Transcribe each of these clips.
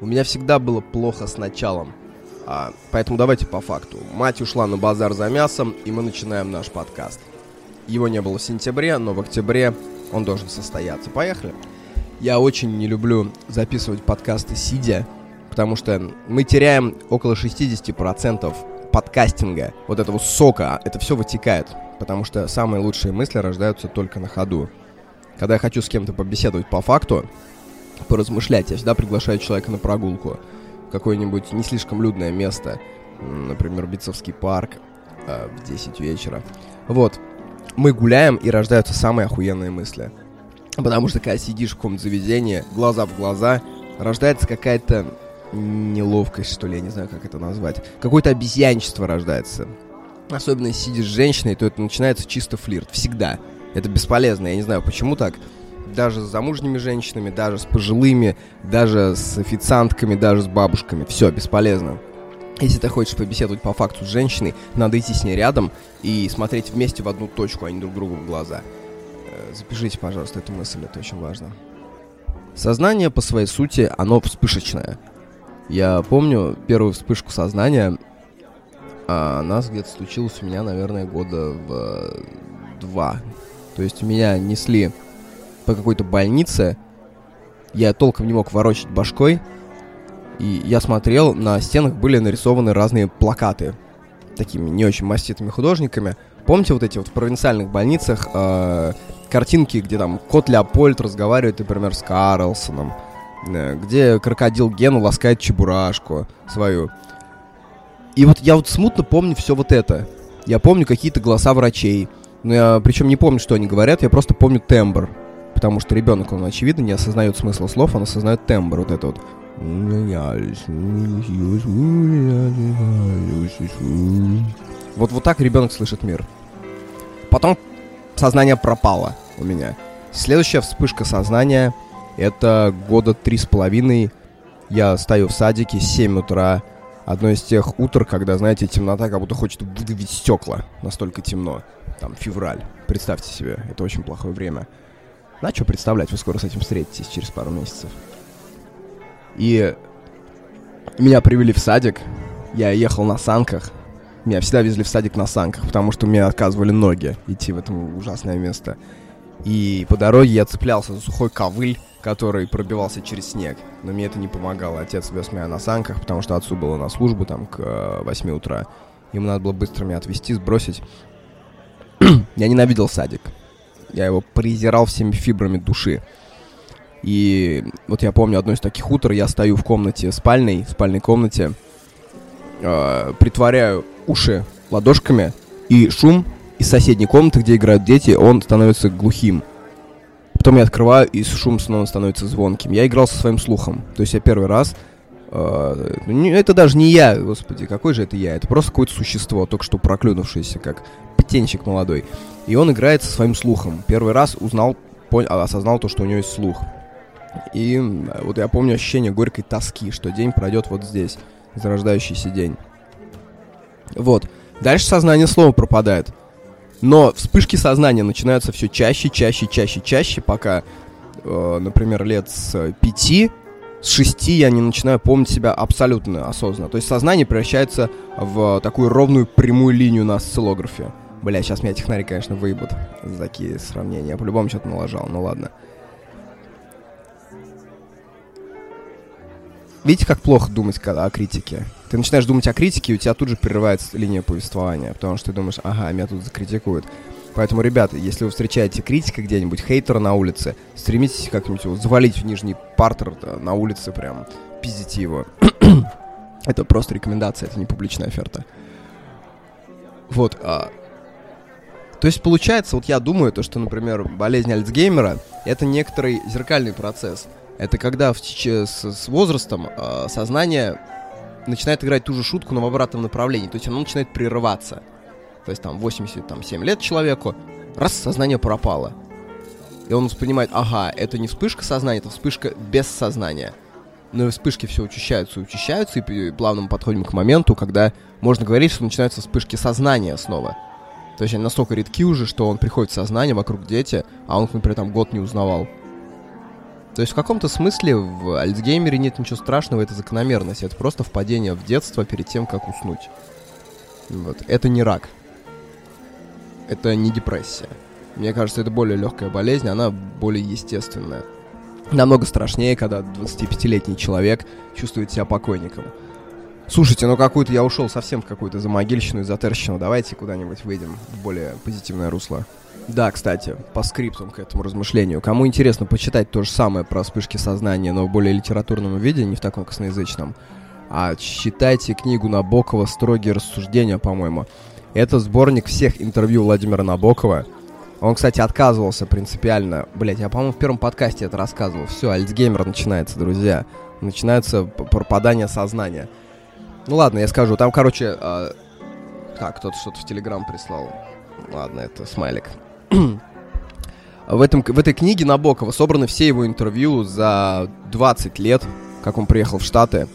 У меня всегда было плохо с началом. А, поэтому давайте по факту. Мать ушла на базар за мясом, и мы начинаем наш подкаст. Его не было в сентябре, но в октябре он должен состояться. Поехали. Я очень не люблю записывать подкасты сидя, потому что мы теряем около 60% подкастинга, вот этого сока, это все вытекает, потому что самые лучшие мысли рождаются только на ходу. Когда я хочу с кем-то побеседовать по факту, поразмышлять, я всегда приглашаю человека на прогулку в какое-нибудь не слишком людное место, например, Битцевский парк э, в 10 вечера. Вот, мы гуляем, и рождаются самые охуенные мысли. Потому что, когда сидишь в каком-то заведении, глаза в глаза, рождается какая-то неловкость, что ли, я не знаю, как это назвать. Какое-то обезьянчество рождается. Особенно если сидишь с женщиной, то это начинается чисто флирт. Всегда. Это бесполезно, я не знаю, почему так. Даже с замужними женщинами, даже с пожилыми, даже с официантками, даже с бабушками. Все, бесполезно. Если ты хочешь побеседовать по факту с женщиной, надо идти с ней рядом и смотреть вместе в одну точку, а не друг другу в глаза. Э, запишите, пожалуйста, эту мысль, это очень важно. Сознание по своей сути, оно вспышечное. Я помню первую вспышку сознания. А она где-то случилась у меня, наверное, года в э, два. То есть меня несли по какой-то больнице. Я толком не мог ворочать башкой. И я смотрел, на стенах были нарисованы разные плакаты. Такими не очень маститыми художниками. Помните вот эти вот в провинциальных больницах э, картинки, где там кот Леопольд разговаривает, например, с Карлсоном Э, где крокодил Гена ласкает чебурашку свою. И вот я вот смутно помню все вот это. Я помню какие-то голоса врачей. Но я причем не помню, что они говорят, я просто помню тембр. Потому что ребенок, он, очевидно, не осознает смысла слов, он осознает тембр. Вот это вот. Вот, вот так ребенок слышит мир. Потом сознание пропало у меня. Следующая вспышка сознания — это года три с половиной. Я стою в садике, 7 утра. Одно из тех утр, когда, знаете, темнота как будто хочет выдавить стекла. Настолько темно. Там февраль. Представьте себе, это очень плохое время. На что представлять, вы скоро с этим встретитесь через пару месяцев. И меня привели в садик. Я ехал на санках. Меня всегда везли в садик на санках, потому что мне отказывали ноги идти в это ужасное место. И по дороге я цеплялся за сухой ковыль, который пробивался через снег. Но мне это не помогало. Отец вез меня на санках, потому что отцу было на службу там к 8 э, утра. Ему надо было быстро меня отвезти, сбросить. я ненавидел садик. Я его презирал всеми фибрами души. И вот я помню одно из таких утр, я стою в комнате спальной, в спальной комнате, э, притворяю уши ладошками, и шум из соседней комнаты, где играют дети, он становится глухим. Потом я открываю, и шум снова становится звонким. Я играл со своим слухом. То есть я первый раз... Э, это даже не я, господи, какой же это я? Это просто какое-то существо, только что проклюнувшееся, как птенчик молодой. И он играет со своим слухом. Первый раз узнал, понял, осознал то, что у него есть слух. И вот я помню ощущение горькой тоски, что день пройдет вот здесь, зарождающийся день. Вот. Дальше сознание снова пропадает. Но вспышки сознания начинаются все чаще, чаще, чаще, чаще, пока, э, например, лет с пяти, с шести я не начинаю помнить себя абсолютно осознанно. То есть сознание превращается в такую ровную прямую линию на осциллографе. Бля, сейчас меня технари, конечно, выебут за такие сравнения. Я по-любому что-то налажал, ну ладно. Видите, как плохо думать когда, о критике? Ты начинаешь думать о критике, и у тебя тут же прерывается линия повествования, потому что ты думаешь, ага, меня тут закритикуют. Поэтому, ребята, если вы встречаете критика где-нибудь, хейтера на улице, стремитесь как-нибудь его завалить в нижний партер на улице, прям пиздите его. это просто рекомендация, это не публичная оферта. Вот. А... То есть получается, вот я думаю, то, что, например, болезнь Альцгеймера — это некоторый зеркальный процесс — это когда в с, с возрастом э, сознание начинает играть ту же шутку, но в обратном направлении. То есть оно начинает прерываться. То есть там 87 лет человеку, раз сознание пропало. И он воспринимает, ага, это не вспышка сознания, это вспышка без сознания. Но вспышки все учащаются и учащаются, и плавно мы подходим к моменту, когда можно говорить, что начинаются вспышки сознания снова. То есть они настолько редки уже, что он приходит в сознание, вокруг дети, а он, например, там год не узнавал То есть в каком-то смысле в Альцгеймере нет ничего страшного, это закономерность. Это просто впадение в детство перед тем, как уснуть. Вот. Это не рак. Это не депрессия. Мне кажется, это более легкая болезнь, она более естественная. Намного страшнее, когда 25-летний человек чувствует себя покойником. Слушайте, ну какую-то я ушел совсем в какую-то замогильщину, эзотерщину. Давайте куда-нибудь выйдем в более позитивное русло. Да, кстати, по скриптам к этому размышлению. Кому интересно почитать то же самое про вспышки сознания, но в более литературном виде, не в таком косноязычном, а читайте книгу Набокова «Строгие рассуждения», по-моему. Это сборник всех интервью Владимира Набокова. Он, кстати, отказывался принципиально. Блять, я, по-моему, в первом подкасте это рассказывал. Все, Альцгеймер начинается, друзья. Начинается пропадание сознания. Ну ладно, я скажу. Там, короче... Э... Так, кто-то что-то в Телеграм прислал. Ладно, это смайлик. в, этом, в этой книге Набокова собраны все его интервью за 20 лет, как он приехал в Штаты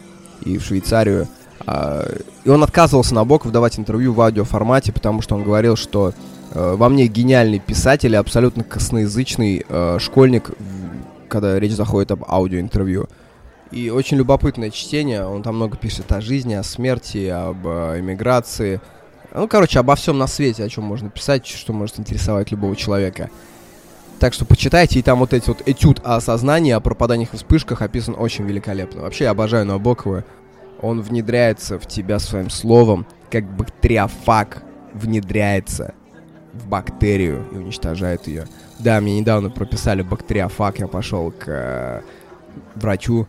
и в Швейцарию. А, и он отказывался Набоков давать интервью в аудиоформате, потому что он говорил, что э, во мне гениальный писатель и абсолютно косноязычный э, школьник, когда речь заходит об аудиоинтервью. И очень любопытное чтение, он там много пишет о жизни, о смерти, об э, эмиграции, ну, короче, обо всем на свете, о чем можно писать, что может интересовать любого человека. Так что почитайте, и там вот эти вот этюд о сознании, о пропаданиях и вспышках описан очень великолепно. Вообще, я обожаю Набокова. Он внедряется в тебя своим словом, как бактериофаг внедряется в бактерию и уничтожает ее. Да, мне недавно прописали бактериофаг, я пошел к э, врачу,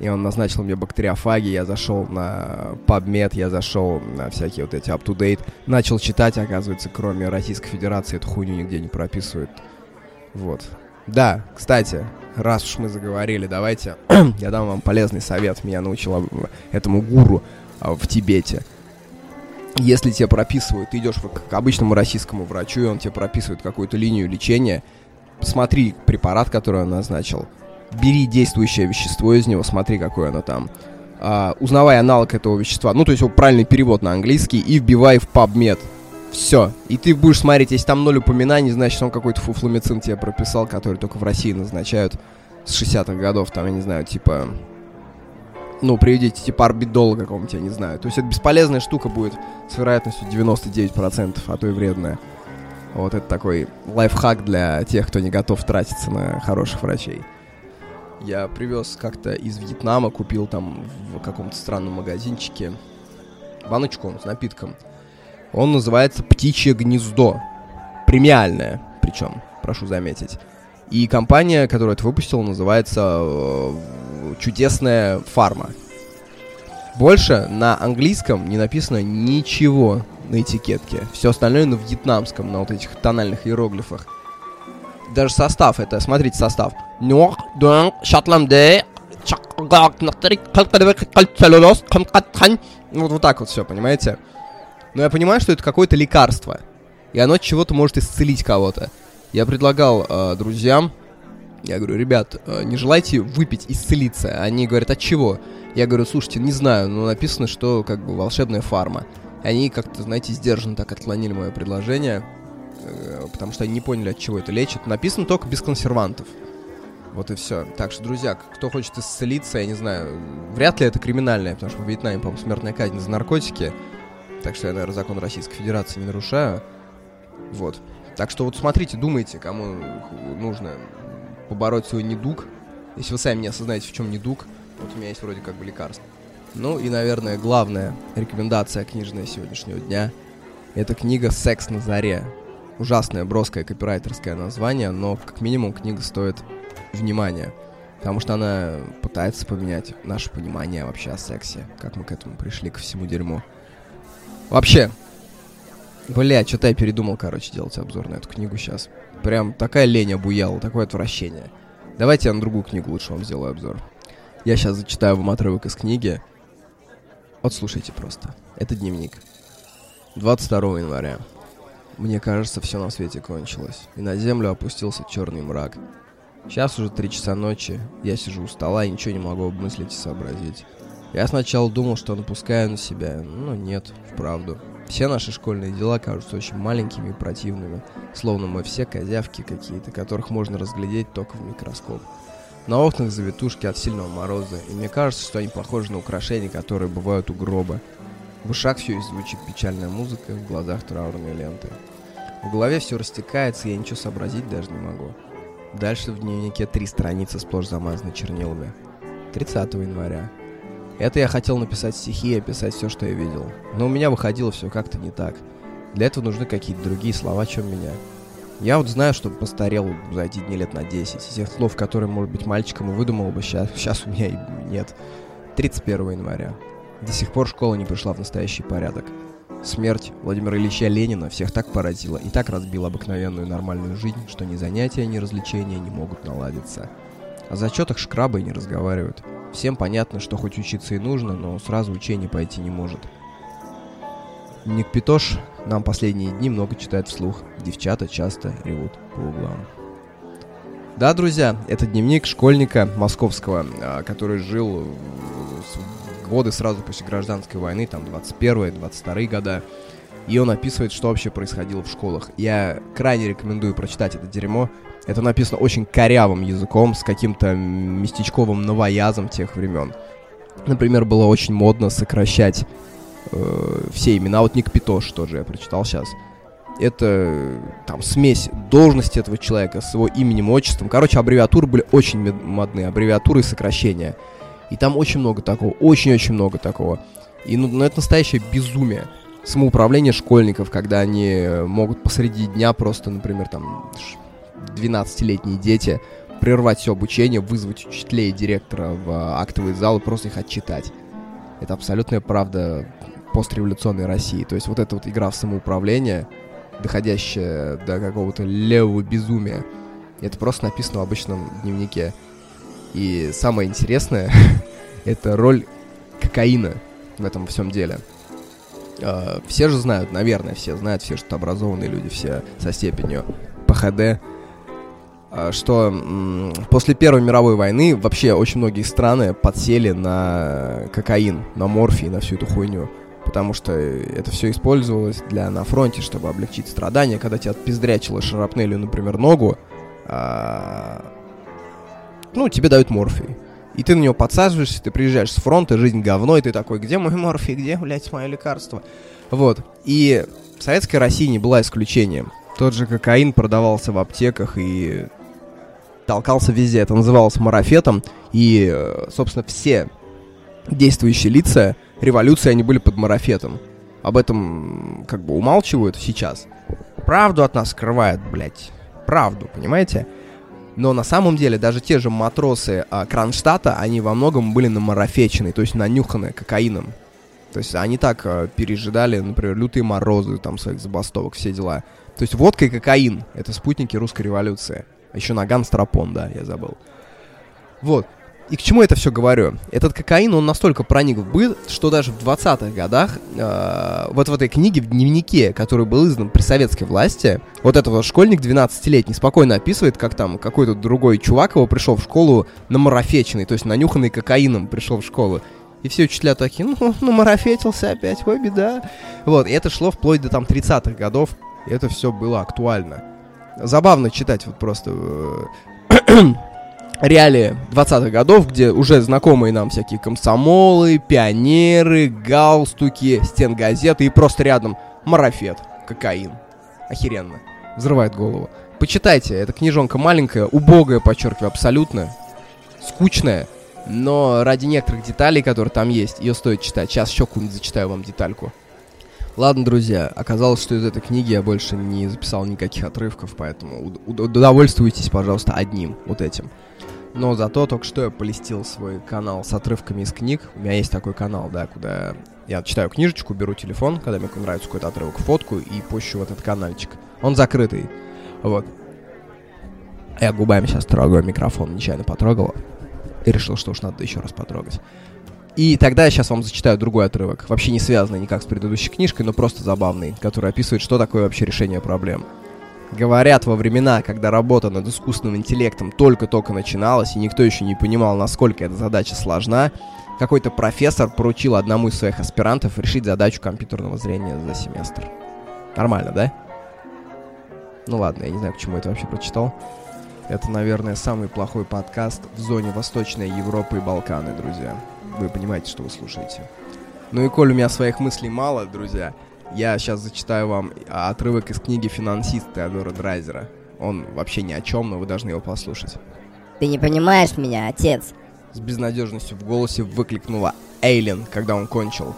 и он назначил мне бактериофаги, я зашел на PubMed, я зашел на всякие вот эти up-to-date, начал читать, оказывается, кроме Российской Федерации эту хуйню нигде не прописывают. Вот. Да, кстати, раз уж мы заговорили, давайте я дам вам полезный совет. Меня научил этому гуру а, в Тибете. Если тебе прописывают, ты идешь к обычному российскому врачу, и он тебе прописывает какую-то линию лечения, посмотри препарат, который он назначил, бери действующее вещество из него, смотри, какое оно там. Uh, узнавай аналог этого вещества, ну, то есть его правильный перевод на английский, и вбивай в PubMed. Все. И ты будешь смотреть, если там ноль упоминаний, значит, он какой-то фуфломицин тебе прописал, который только в России назначают с 60-х годов, там, я не знаю, типа... Ну, приведите, типа орбидола какого-нибудь, я не знаю. То есть это бесполезная штука будет с вероятностью 99%, а то и вредная. Вот это такой лайфхак для тех, кто не готов тратиться на хороших врачей. Я привез как-то из Вьетнама, купил там в каком-то странном магазинчике баночку с напитком. Он называется «Птичье гнездо». Премиальное, причем, прошу заметить. И компания, которая это выпустила, называется э, «Чудесная фарма». Больше на английском не написано ничего на этикетке. Все остальное на вьетнамском, на вот этих тональных иероглифах даже состав, это, смотрите, состав. Вот, вот так вот все, понимаете? Но я понимаю, что это какое-то лекарство. И оно чего-то может исцелить кого-то. Я предлагал э, друзьям, я говорю, ребят, э, не желаете выпить, исцелиться? Они говорят, от чего? Я говорю, слушайте, не знаю, но написано, что как бы волшебная фарма. Они как-то, знаете, сдержанно так отклонили мое предложение. Э, потому что они не поняли, от чего это лечит. Написано только без консервантов. Вот и все. Так что, друзья, кто хочет исцелиться, я не знаю, вряд ли это криминальное, потому что в Вьетнаме, по-моему, смертная казнь за наркотики. Так что я, наверное, закон Российской Федерации не нарушаю. Вот. Так что вот смотрите, думайте, кому нужно побороть свой недуг. Если вы сами не осознаете, в чем недуг, вот у меня есть вроде как бы лекарство. Ну и, наверное, главная рекомендация книжная сегодняшнего дня – это книга «Секс на заре» ужасное, броское копирайтерское название, но как минимум книга стоит внимания. Потому что она пытается поменять наше понимание вообще о сексе. Как мы к этому пришли, к всему дерьму. Вообще, бля, что-то я передумал, короче, делать обзор на эту книгу сейчас. Прям такая лень обуяла, такое отвращение. Давайте я на другую книгу лучше вам сделаю обзор. Я сейчас зачитаю вам отрывок из книги. Вот слушайте просто. Это дневник. 22 января. Мне кажется, все на свете кончилось, и на землю опустился черный мрак. Сейчас уже три часа ночи, я сижу у стола и ничего не могу обмыслить и сообразить. Я сначала думал, что напускаю на себя, но нет, вправду. Все наши школьные дела кажутся очень маленькими и противными, словно мы все козявки какие-то, которых можно разглядеть только в микроскоп. На окнах завитушки от сильного мороза, и мне кажется, что они похожи на украшения, которые бывают у гроба. В ушах все и звучит печальная музыка, в глазах траурные ленты. В голове все растекается, и я ничего сообразить даже не могу. Дальше в дневнике три страницы сплошь замазаны чернилами. 30 января. Это я хотел написать стихи описать все, что я видел. Но у меня выходило все как-то не так. Для этого нужны какие-то другие слова, чем меня. Я вот знаю, что постарел за эти дни лет на 10. Из тех слов, которые, может быть, мальчиком и выдумал бы, сейчас, сейчас у меня и нет. 31 января. До сих пор школа не пришла в настоящий порядок. Смерть Владимира Ильича Ленина всех так поразила и так разбила обыкновенную нормальную жизнь, что ни занятия, ни развлечения не могут наладиться. О зачетах шкрабы не разговаривают. Всем понятно, что хоть учиться и нужно, но сразу учение пойти не может. Ник Питош нам последние дни много читает вслух. Девчата часто ревут по углам. Да, друзья, это дневник школьника московского, а, который жил годы сразу после гражданской войны, там 21-22 года. И он описывает, что вообще происходило в школах. Я крайне рекомендую прочитать это дерьмо. Это написано очень корявым языком, с каким-то местечковым новоязом тех времен. Например, было очень модно сокращать э, все имена. Вот Ник Питош тоже я прочитал сейчас. Это там смесь должности этого человека с его именем, отчеством. Короче, аббревиатуры были очень модные, аббревиатуры и сокращения. И там очень много такого, очень-очень много такого. И ну, ну это настоящее безумие. Самоуправление школьников, когда они могут посреди дня просто, например, там 12-летние дети прервать все обучение, вызвать учителей и директора в актовый зал и просто их отчитать. Это абсолютная правда постреволюционной России. То есть вот эта вот игра в самоуправление, доходящая до какого-то левого безумия, это просто написано в обычном дневнике. И самое интересное, это роль кокаина в этом всем деле. Uh, все же знают, наверное, все знают, все, что образованные люди, все со степенью ПХД, uh, что после Первой мировой войны вообще очень многие страны подсели на кокаин, на морфий, на всю эту хуйню потому что это все использовалось для на фронте, чтобы облегчить страдания, когда тебя отпиздрячило шарапнелью, например, ногу, а, ну, тебе дают морфий. И ты на него подсаживаешься, ты приезжаешь с фронта, жизнь говно, и ты такой, где мой морфий, где, блядь, мое лекарство? Вот. И советская Россия не была исключением. Тот же кокаин продавался в аптеках и толкался везде. Это называлось марафетом. И, э, собственно, все действующие лица революции они были под марафетом. Об этом как бы умалчивают сейчас. Правду от нас скрывают, блядь. Правду, понимаете? Но на самом деле даже те же матросы а, Кронштадта, они во многом были намарафечены, то есть нанюханы кокаином. То есть они так а, пережидали, например, лютые морозы, там, своих забастовок, все дела. То есть водка и кокаин — это спутники русской революции. Еще наган Страпон, да, я забыл. Вот. И к чему это все говорю? Этот кокаин, он настолько проник в быт, что даже в 20-х годах, э, вот в этой книге, в дневнике, который был издан при советской власти, вот этот вот школьник 12-летний спокойно описывает, как там какой-то другой чувак его пришел в школу намарафеченный, то есть нанюханный кокаином пришел в школу. И все учителя такие, ну, ну, марафетился опять, ой, беда. Вот, и это шло вплоть до там 30-х годов, и это все было актуально. Забавно читать вот просто э, реалии 20-х годов, где уже знакомые нам всякие комсомолы, пионеры, галстуки, стенгазеты и просто рядом марафет, кокаин. Охеренно. Взрывает голову. Почитайте, эта книжонка маленькая, убогая, подчеркиваю, абсолютно. Скучная, но ради некоторых деталей, которые там есть, ее стоит читать. Сейчас еще какую-нибудь зачитаю вам детальку. Ладно, друзья, оказалось, что из этой книги я больше не записал никаких отрывков, поэтому удовольствуйтесь, пожалуйста, одним, вот этим. Но зато только что я полистил свой канал с отрывками из книг. У меня есть такой канал, да, куда я читаю книжечку, беру телефон, когда мне нравится какой-то отрывок, фотку и пущу в этот каналчик. Он закрытый. Вот. Я губами сейчас трогаю микрофон, нечаянно потрогал. И решил, что уж надо еще раз потрогать. И тогда я сейчас вам зачитаю другой отрывок, вообще не связанный никак с предыдущей книжкой, но просто забавный, который описывает, что такое вообще решение проблем. Говорят, во времена, когда работа над искусственным интеллектом только-только начиналась, и никто еще не понимал, насколько эта задача сложна, какой-то профессор поручил одному из своих аспирантов решить задачу компьютерного зрения за семестр. Нормально, да? Ну ладно, я не знаю, почему это вообще прочитал. Это, наверное, самый плохой подкаст в зоне Восточной Европы и Балканы, друзья. Вы понимаете, что вы слушаете. Ну и коль у меня своих мыслей мало, друзья, я сейчас зачитаю вам отрывок из книги «Финансист» Теодора Драйзера. Он вообще ни о чем, но вы должны его послушать. Ты не понимаешь меня, отец. С безнадежностью в голосе выкликнула Эйлин, когда он кончил.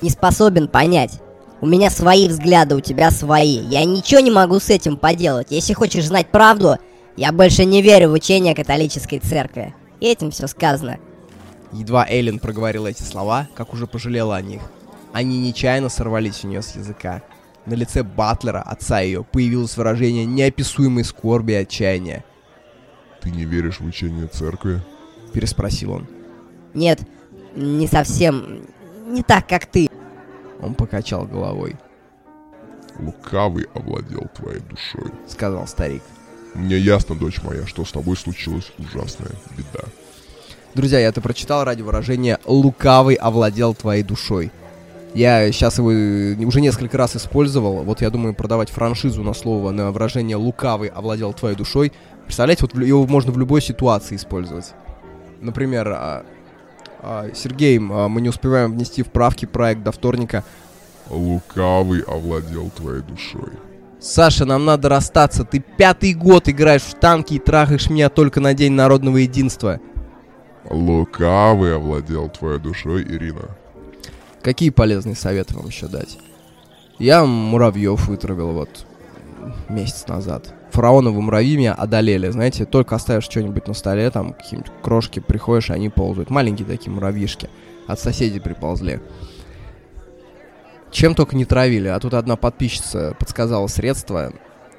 Не способен понять. У меня свои взгляды, у тебя свои. Я ничего не могу с этим поделать. Если хочешь знать правду, я больше не верю в учение католической церкви. И этим все сказано. Едва Эйлин проговорила эти слова, как уже пожалела о них. Они нечаянно сорвались у нее с языка. На лице Батлера, отца ее, появилось выражение неописуемой скорби и отчаяния. «Ты не веришь в учение церкви?» — переспросил он. «Нет, не совсем. Не так, как ты». Он покачал головой. «Лукавый овладел твоей душой», — сказал старик. «Мне ясно, дочь моя, что с тобой случилась ужасная беда». Друзья, я это прочитал ради выражения «лукавый овладел твоей душой». Я сейчас его уже несколько раз использовал. Вот я думаю продавать франшизу на слово, на выражение «лукавый овладел твоей душой». Представляете, вот его можно в любой ситуации использовать. Например, а, а, Сергей, а, мы не успеваем внести вправки проект до вторника. Лукавый овладел твоей душой. Саша, нам надо расстаться. Ты пятый год играешь в танки и трахаешь меня только на День народного единства. Лукавый овладел твоей душой, Ирина. Какие полезные советы вам еще дать? Я муравьев вытравил вот месяц назад. Фараоновы муравьи меня одолели, знаете, только оставишь что-нибудь на столе, там какие-нибудь крошки, приходишь, они ползают. Маленькие такие муравьишки. От соседей приползли. Чем только не травили. А тут одна подписчица подсказала средства.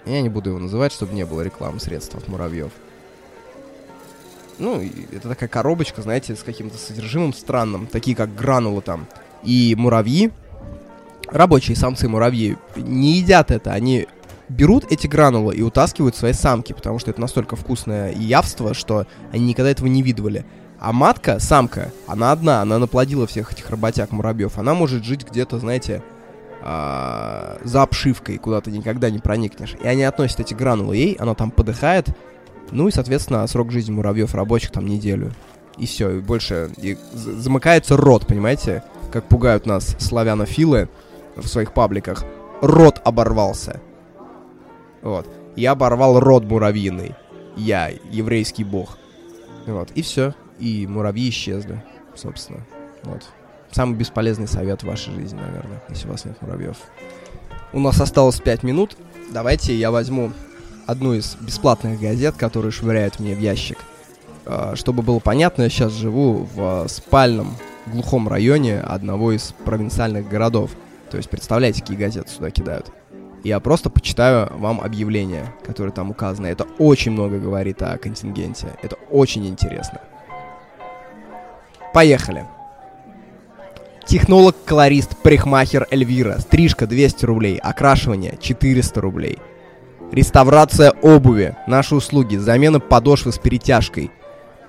Я не буду его называть, чтобы не было рекламы средств от муравьев. Ну, это такая коробочка, знаете, с каким-то содержимым странным. Такие как гранулы там. И муравьи, рабочие самцы муравьи, не едят это. Они берут эти гранулы и утаскивают свои самки, потому что это настолько вкусное явство, что они никогда этого не видывали. А матка, самка, она одна, она наплодила всех этих работяг муравьев. Она может жить где-то, знаете, а, за обшивкой, куда ты никогда не проникнешь. И они относят эти гранулы ей, она там подыхает. Ну и, соответственно, срок жизни муравьев рабочих там неделю. И все, и больше и замыкается рот, понимаете? Как пугают нас славянофилы в своих пабликах. Рот оборвался. Вот. Я оборвал рот муравьиный. Я, еврейский бог. Вот. И все. И муравьи исчезли, собственно. Вот. Самый бесполезный совет в вашей жизни, наверное, если у вас нет муравьев. У нас осталось 5 минут. Давайте я возьму одну из бесплатных газет, которые швыряют мне в ящик. А, чтобы было понятно, я сейчас живу в спальном глухом районе одного из провинциальных городов. То есть представляете, какие газеты сюда кидают. Я просто почитаю вам объявления, которые там указаны. Это очень много говорит о контингенте. Это очень интересно. Поехали. Технолог-колорист, парикмахер Эльвира. Стрижка 200 рублей. Окрашивание 400 рублей. Реставрация обуви. Наши услуги. Замена подошвы с перетяжкой.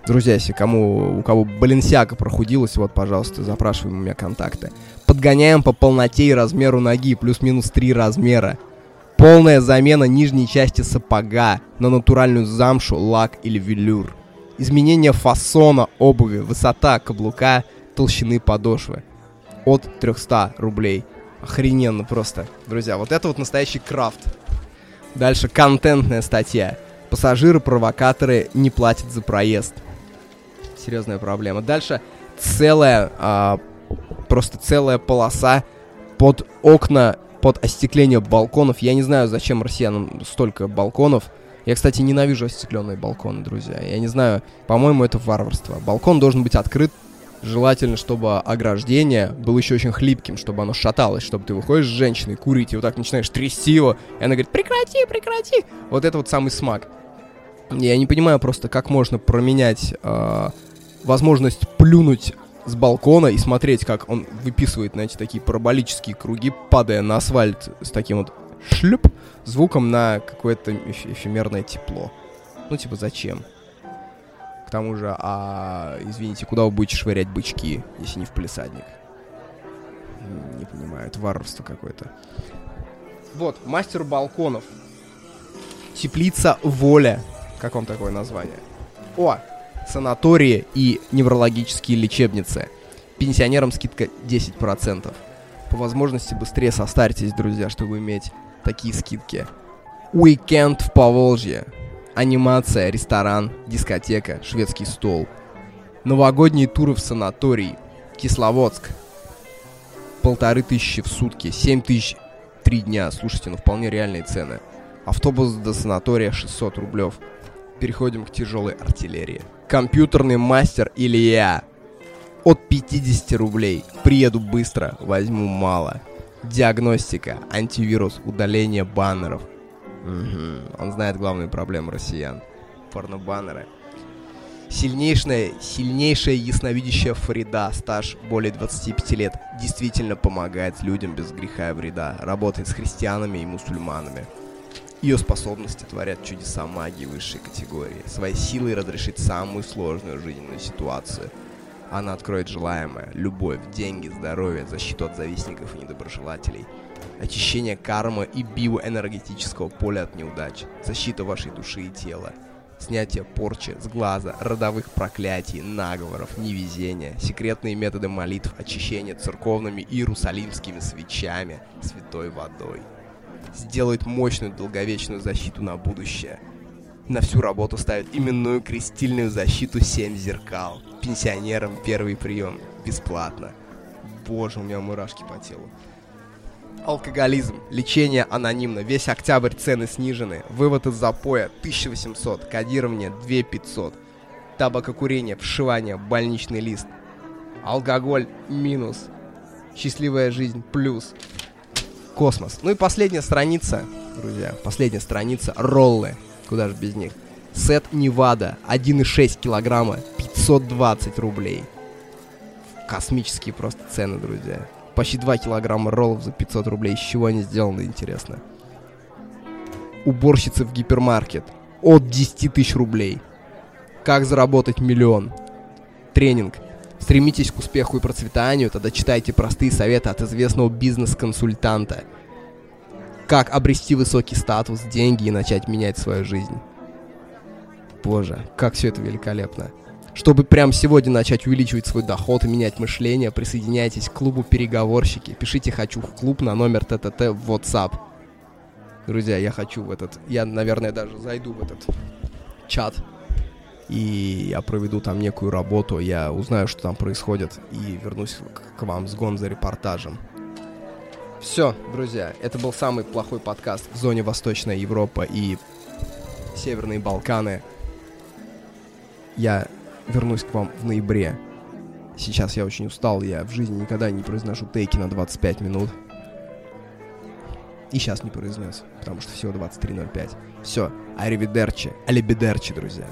Друзья, если кому, у кого Баленсиака прохудилась, вот, пожалуйста, запрашиваем у меня контакты. Подгоняем по полноте и размеру ноги, плюс-минус 3 размера. Полная замена нижней части сапога на натуральную замшу, лак или велюр. Изменение фасона обуви, высота каблука, толщины подошвы. От 300 рублей. Охрененно просто. Друзья, вот это вот настоящий крафт. Дальше контентная статья. Пассажиры-провокаторы не платят за проезд. Серьезная проблема. Дальше целая, а, просто целая полоса под окна, под остекление балконов. Я не знаю, зачем россиянам столько балконов. Я, кстати, ненавижу остекленные балконы, друзья. Я не знаю, по-моему, это варварство. Балкон должен быть открыт. Желательно, чтобы ограждение было еще очень хлипким, чтобы оно шаталось, чтобы ты выходишь с женщиной курить, и вот так начинаешь трясти его, и она говорит, прекрати, прекрати. Вот это вот самый смак. Я не понимаю просто, как можно променять э, возможность плюнуть с балкона и смотреть, как он выписывает, знаете, такие параболические круги, падая на асфальт с таким вот шлюп звуком на какое-то эф эфемерное тепло. Ну, типа, зачем? К тому же, а, извините, куда вы будете швырять бычки, если не в палисадник? Не понимаю, это варварство какое-то. Вот, мастер балконов. Теплица Воля Как вам такое название? О, санатории и неврологические лечебницы. Пенсионерам скидка 10%. По возможности быстрее состаритесь, друзья, чтобы иметь такие скидки. Уикенд в Поволжье. Анимация, ресторан, дискотека, шведский стол. Новогодние туры в санаторий. Кисловодск. Полторы тысячи в сутки, семь тысяч три дня. Слушайте, ну вполне реальные цены. Автобус до санатория 600 рублев. Переходим к тяжелой артиллерии. Компьютерный мастер Илья. От 50 рублей. Приеду быстро, возьму мало. Диагностика, антивирус, удаление баннеров. Угу. Он знает главную проблему россиян. Порнобаннеры. Сильнейшая, сильнейшая ясновидящая Фарида, стаж более 25 лет, действительно помогает людям без греха и вреда, работает с христианами и мусульманами. Ее способности творят чудеса магии высшей категории, своей силой разрешить самую сложную жизненную ситуацию. Она откроет желаемое, любовь, деньги, здоровье, защиту от завистников и недоброжелателей, очищение кармы и биоэнергетического поля от неудач, защита вашей души и тела – снятие порчи с глаза, родовых проклятий, наговоров, невезения, секретные методы молитв, очищения церковными иерусалимскими свечами, святой водой. Сделает мощную долговечную защиту на будущее. На всю работу ставит именную крестильную защиту 7 зеркал. Пенсионерам первый прием. Бесплатно. Боже, у меня мурашки по телу. Алкоголизм. Лечение анонимно. Весь октябрь цены снижены. Вывод из запоя 1800. Кодирование 2500. Табакокурение, вшивание, больничный лист. Алкоголь минус. Счастливая жизнь плюс. Космос. Ну и последняя страница, друзья. Последняя страница. Роллы. Куда же без них. Сет Невада. 1,6 килограмма. 520 рублей. Космические просто цены, друзья. Почти 2 килограмма роллов за 500 рублей. Из чего они сделаны, интересно. Уборщицы в гипермаркет. От 10 тысяч рублей. Как заработать миллион. Тренинг. Стремитесь к успеху и процветанию, тогда читайте простые советы от известного бизнес-консультанта. Как обрести высокий статус, деньги и начать менять свою жизнь. Боже, как все это великолепно. Чтобы прямо сегодня начать увеличивать свой доход и менять мышление, присоединяйтесь к клубу «Переговорщики». Пишите «Хочу в клуб» на номер ТТТ в WhatsApp. Друзья, я хочу в этот... Я, наверное, даже зайду в этот чат. И я проведу там некую работу, я узнаю, что там происходит, и вернусь к, вам с Гонза репортажем. Все, друзья, это был самый плохой подкаст в зоне Восточная Европа и Северные Балканы. Я вернусь к вам в ноябре. Сейчас я очень устал, я в жизни никогда не произношу тейки на 25 минут. И сейчас не произнес, потому что всего 23.05. Все, аривидерчи, алибидерчи, друзья.